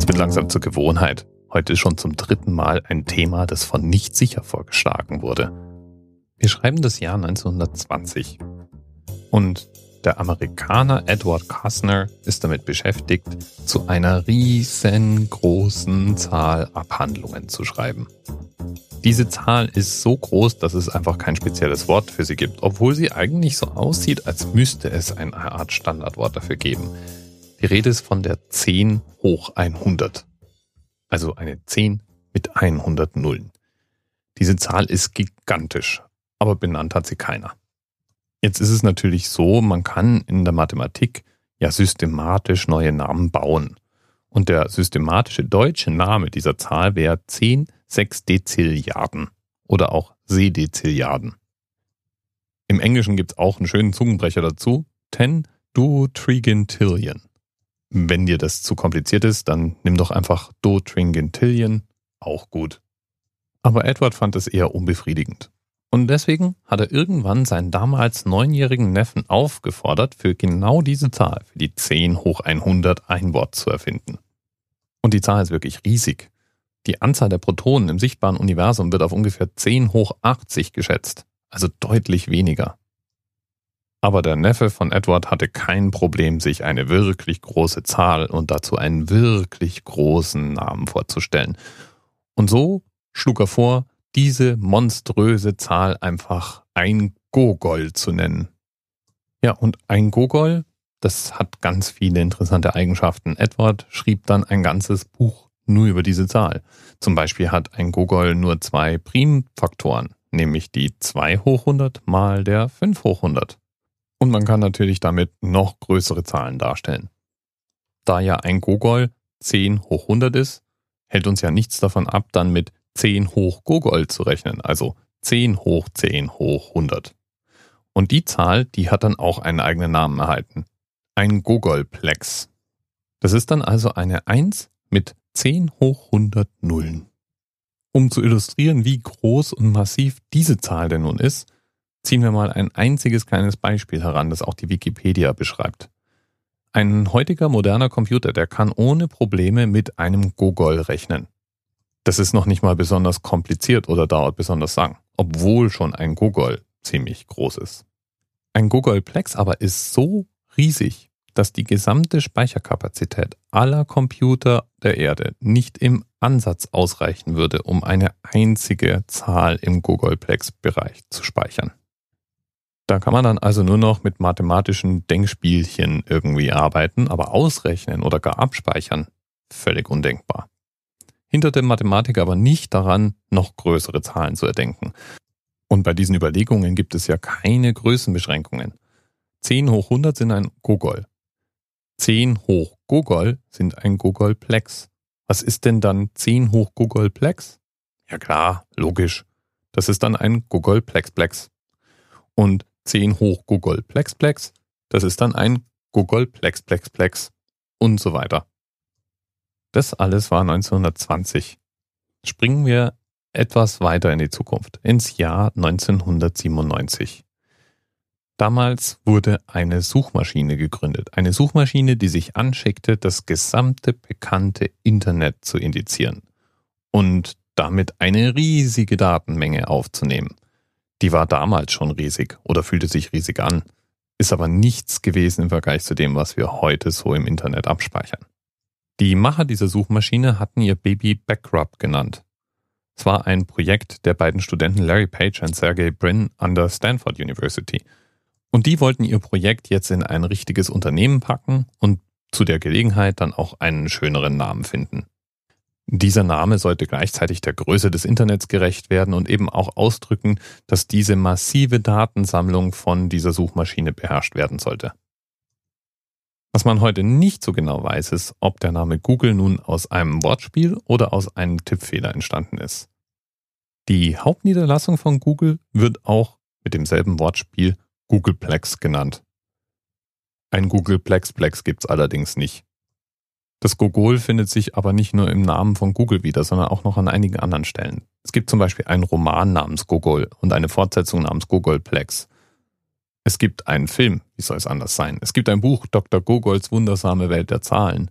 Es wird langsam zur Gewohnheit. Heute schon zum dritten Mal ein Thema, das von nicht sicher vorgeschlagen wurde. Wir schreiben das Jahr 1920. Und der Amerikaner Edward Kastner ist damit beschäftigt, zu einer riesengroßen Zahl Abhandlungen zu schreiben. Diese Zahl ist so groß, dass es einfach kein spezielles Wort für sie gibt, obwohl sie eigentlich so aussieht, als müsste es eine Art Standardwort dafür geben. Die Rede ist von der 10 hoch 100. Also eine 10 mit 100 Nullen. Diese Zahl ist gigantisch, aber benannt hat sie keiner. Jetzt ist es natürlich so, man kann in der Mathematik ja systematisch neue Namen bauen. Und der systematische deutsche Name dieser Zahl wäre 10 Sechsdezilliarden oder auch Seedezilliarden. Im Englischen gibt es auch einen schönen Zungenbrecher dazu, 10 Duotrigintillion. Wenn dir das zu kompliziert ist, dann nimm doch einfach Duotrigintillion, auch gut. Aber Edward fand es eher unbefriedigend. Und deswegen hat er irgendwann seinen damals neunjährigen Neffen aufgefordert, für genau diese Zahl, für die 10 hoch 100 ein Wort zu erfinden. Und die Zahl ist wirklich riesig. Die Anzahl der Protonen im sichtbaren Universum wird auf ungefähr 10 hoch 80 geschätzt, also deutlich weniger. Aber der Neffe von Edward hatte kein Problem, sich eine wirklich große Zahl und dazu einen wirklich großen Namen vorzustellen. Und so schlug er vor, diese monströse Zahl einfach ein Gogol zu nennen. Ja, und ein Gogol, das hat ganz viele interessante Eigenschaften. Edward schrieb dann ein ganzes Buch nur über diese Zahl. Zum Beispiel hat ein Gogol nur zwei Primfaktoren, nämlich die 2 hoch 100 mal der 5 hoch 100. Und man kann natürlich damit noch größere Zahlen darstellen. Da ja ein Gogol 10 hoch 100 ist, hält uns ja nichts davon ab, dann mit 10 hoch Gogol zu rechnen, also 10 hoch 10 hoch 100. Und die Zahl, die hat dann auch einen eigenen Namen erhalten. Ein Gogolplex. Das ist dann also eine 1 mit 10 hoch 100 Nullen. Um zu illustrieren, wie groß und massiv diese Zahl denn nun ist, ziehen wir mal ein einziges kleines Beispiel heran, das auch die Wikipedia beschreibt. Ein heutiger moderner Computer, der kann ohne Probleme mit einem Gogol rechnen. Das ist noch nicht mal besonders kompliziert oder dauert besonders lang, obwohl schon ein Gogol ziemlich groß ist. Ein Gogolplex aber ist so riesig, dass die gesamte Speicherkapazität aller Computer der Erde nicht im Ansatz ausreichen würde, um eine einzige Zahl im Gogolplex-Bereich zu speichern. Da kann man dann also nur noch mit mathematischen Denkspielchen irgendwie arbeiten, aber ausrechnen oder gar abspeichern, völlig undenkbar hindert Mathematiker aber nicht daran, noch größere Zahlen zu erdenken. Und bei diesen Überlegungen gibt es ja keine Größenbeschränkungen. 10 hoch 100 sind ein Gogol. 10 hoch Gogol sind ein Gogolplex. Was ist denn dann 10 hoch Gogolplex? Ja klar, logisch. Das ist dann ein Gogolplexplex. Und 10 hoch Gogolplexplex, das ist dann ein Gogolplexplexplex und so weiter. Das alles war 1920. Springen wir etwas weiter in die Zukunft, ins Jahr 1997. Damals wurde eine Suchmaschine gegründet. Eine Suchmaschine, die sich anschickte, das gesamte bekannte Internet zu indizieren und damit eine riesige Datenmenge aufzunehmen. Die war damals schon riesig oder fühlte sich riesig an, ist aber nichts gewesen im Vergleich zu dem, was wir heute so im Internet abspeichern. Die Macher dieser Suchmaschine hatten ihr Baby Backrub genannt. Es war ein Projekt der beiden Studenten Larry Page und Sergey Brin an der Stanford University. Und die wollten ihr Projekt jetzt in ein richtiges Unternehmen packen und zu der Gelegenheit dann auch einen schöneren Namen finden. Dieser Name sollte gleichzeitig der Größe des Internets gerecht werden und eben auch ausdrücken, dass diese massive Datensammlung von dieser Suchmaschine beherrscht werden sollte. Was man heute nicht so genau weiß, ist, ob der Name Google nun aus einem Wortspiel oder aus einem Tippfehler entstanden ist. Die Hauptniederlassung von Google wird auch mit demselben Wortspiel Googleplex genannt. Ein Googleplexplex gibt's allerdings nicht. Das Gogol findet sich aber nicht nur im Namen von Google wieder, sondern auch noch an einigen anderen Stellen. Es gibt zum Beispiel einen Roman namens Gogol und eine Fortsetzung namens Gogolplex. Es gibt einen Film, wie soll es anders sein? Es gibt ein Buch, Dr. Gogols wundersame Welt der Zahlen.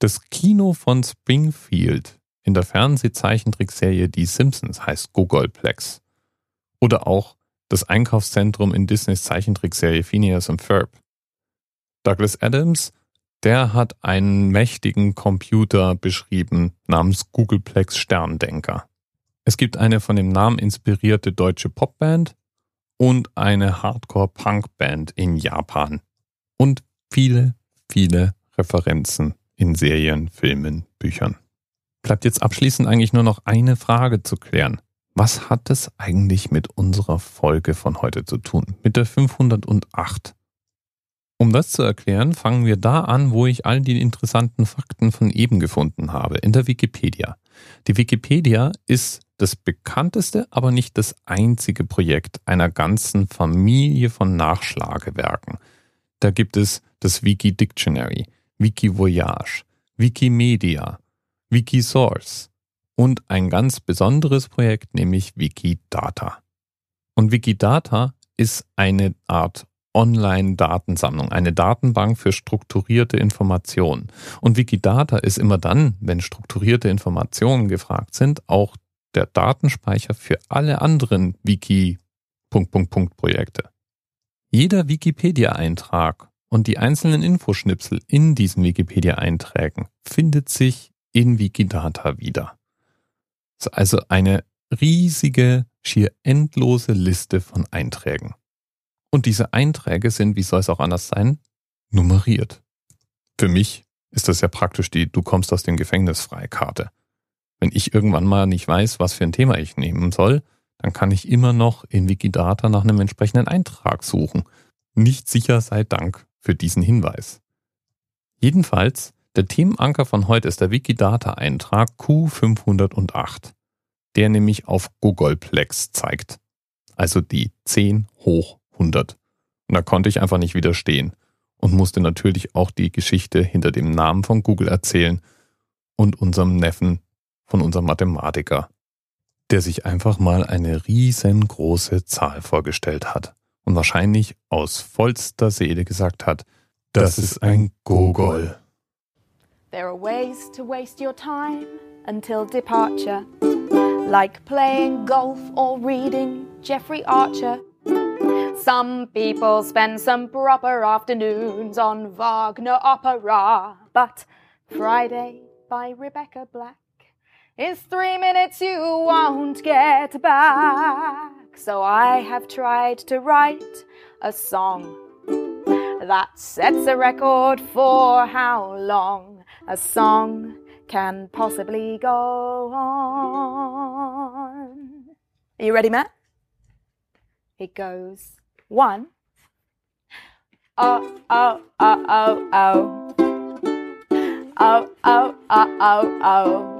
Das Kino von Springfield in der Fernsehzeichentrickserie Die Simpsons heißt Gogolplex. Oder auch das Einkaufszentrum in Disneys Zeichentrickserie Phineas und Ferb. Douglas Adams, der hat einen mächtigen Computer beschrieben namens Googleplex Sterndenker. Es gibt eine von dem Namen inspirierte deutsche Popband und eine Hardcore-Punk-Band in Japan. Und viele, viele Referenzen in Serien, Filmen, Büchern. Bleibt jetzt abschließend eigentlich nur noch eine Frage zu klären. Was hat es eigentlich mit unserer Folge von heute zu tun? Mit der 508? Um das zu erklären, fangen wir da an, wo ich all die interessanten Fakten von eben gefunden habe, in der Wikipedia. Die Wikipedia ist das bekannteste, aber nicht das einzige Projekt einer ganzen Familie von Nachschlagewerken. Da gibt es das Wiki Dictionary, Wiki Voyage, Wikimedia, Wikisource und ein ganz besonderes Projekt, nämlich Wikidata. Und Wikidata ist eine Art Online-Datensammlung, eine Datenbank für strukturierte Informationen. Und Wikidata ist immer dann, wenn strukturierte Informationen gefragt sind, auch der Datenspeicher für alle anderen Wiki Projekte. Jeder Wikipedia-Eintrag und die einzelnen Infoschnipsel in diesen Wikipedia-Einträgen findet sich in Wikidata wieder. Also eine riesige, schier endlose Liste von Einträgen. Und diese Einträge sind, wie soll es auch anders sein, nummeriert. Für mich ist das ja praktisch die Du kommst aus dem Gefängnis Freikarte. Wenn ich irgendwann mal nicht weiß, was für ein Thema ich nehmen soll, dann kann ich immer noch in Wikidata nach einem entsprechenden Eintrag suchen. Nicht sicher sei Dank für diesen Hinweis. Jedenfalls, der Themenanker von heute ist der Wikidata-Eintrag Q508, der nämlich auf Googleplex zeigt. Also die 10 hoch 100. Und da konnte ich einfach nicht widerstehen und musste natürlich auch die Geschichte hinter dem Namen von Google erzählen und unserem Neffen von unserem Mathematiker, der sich einfach mal eine riesengroße Zahl vorgestellt hat und wahrscheinlich aus vollster Seele gesagt hat, das ist ein Gogol. There are ways to waste your time until departure, like playing golf or reading Jeffrey Archer. Some people spend some proper afternoons on Wagner opera, but Friday by Rebecca Black is three minutes you won't get back. So I have tried to write a song that sets a record for how long a song can possibly go on. Are you ready, Matt? It goes one. Oh, oh, oh, oh, oh. Oh, oh, oh, oh, oh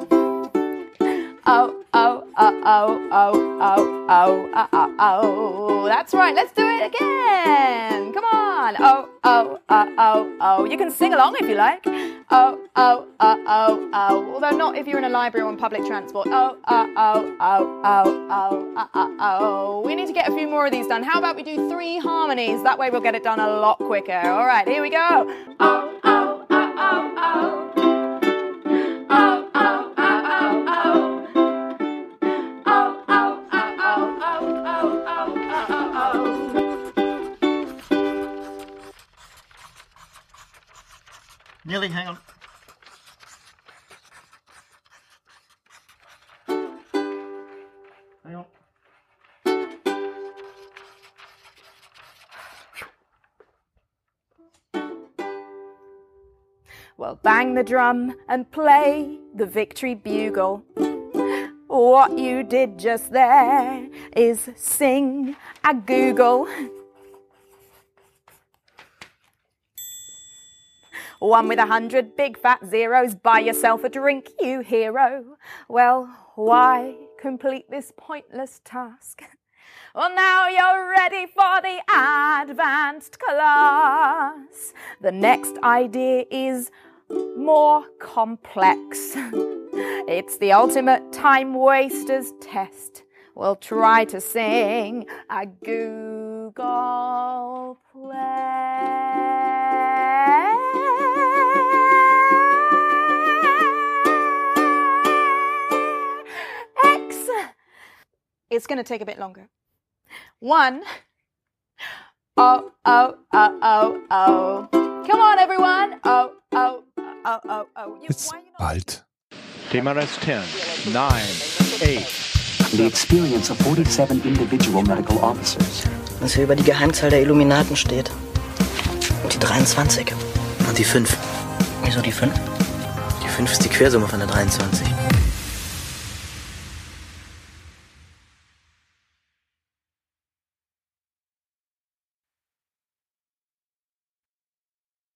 oh, oh, oh, oh, oh, oh, oh, oh, oh, oh. That's right, let's do it again. Come on. Oh, oh, oh, oh, oh. You can sing along if you like. Oh, oh, oh, oh, oh. Although not if you're in a library or on public transport. Oh, oh, oh, oh, oh, oh, oh, oh, oh. We need to get a few more of these done. How about we do three harmonies? That way we'll get it done a lot quicker. All right, here we go. Oh, oh, Hang on. Hang on. Well, bang the drum and play the victory bugle. What you did just there is sing a Google. One with a hundred big fat zeros. Buy yourself a drink, you hero. Well, why complete this pointless task? Well, now you're ready for the advanced class. The next idea is more complex. It's the ultimate time waster's test. We'll try to sing a Google play. It's going to take a bit longer. One. Oh, oh, oh, oh, oh. Come on, everyone. Oh, oh, oh, oh, oh. You not- bald. TMRS 10, 9, 8, The experience of 47 individual medical officers. Was hier über die Geheimzahl der Illuminaten steht. Und die 23. Und die 5. Wieso die 5? Die 5 ist die Quersumme von der 23.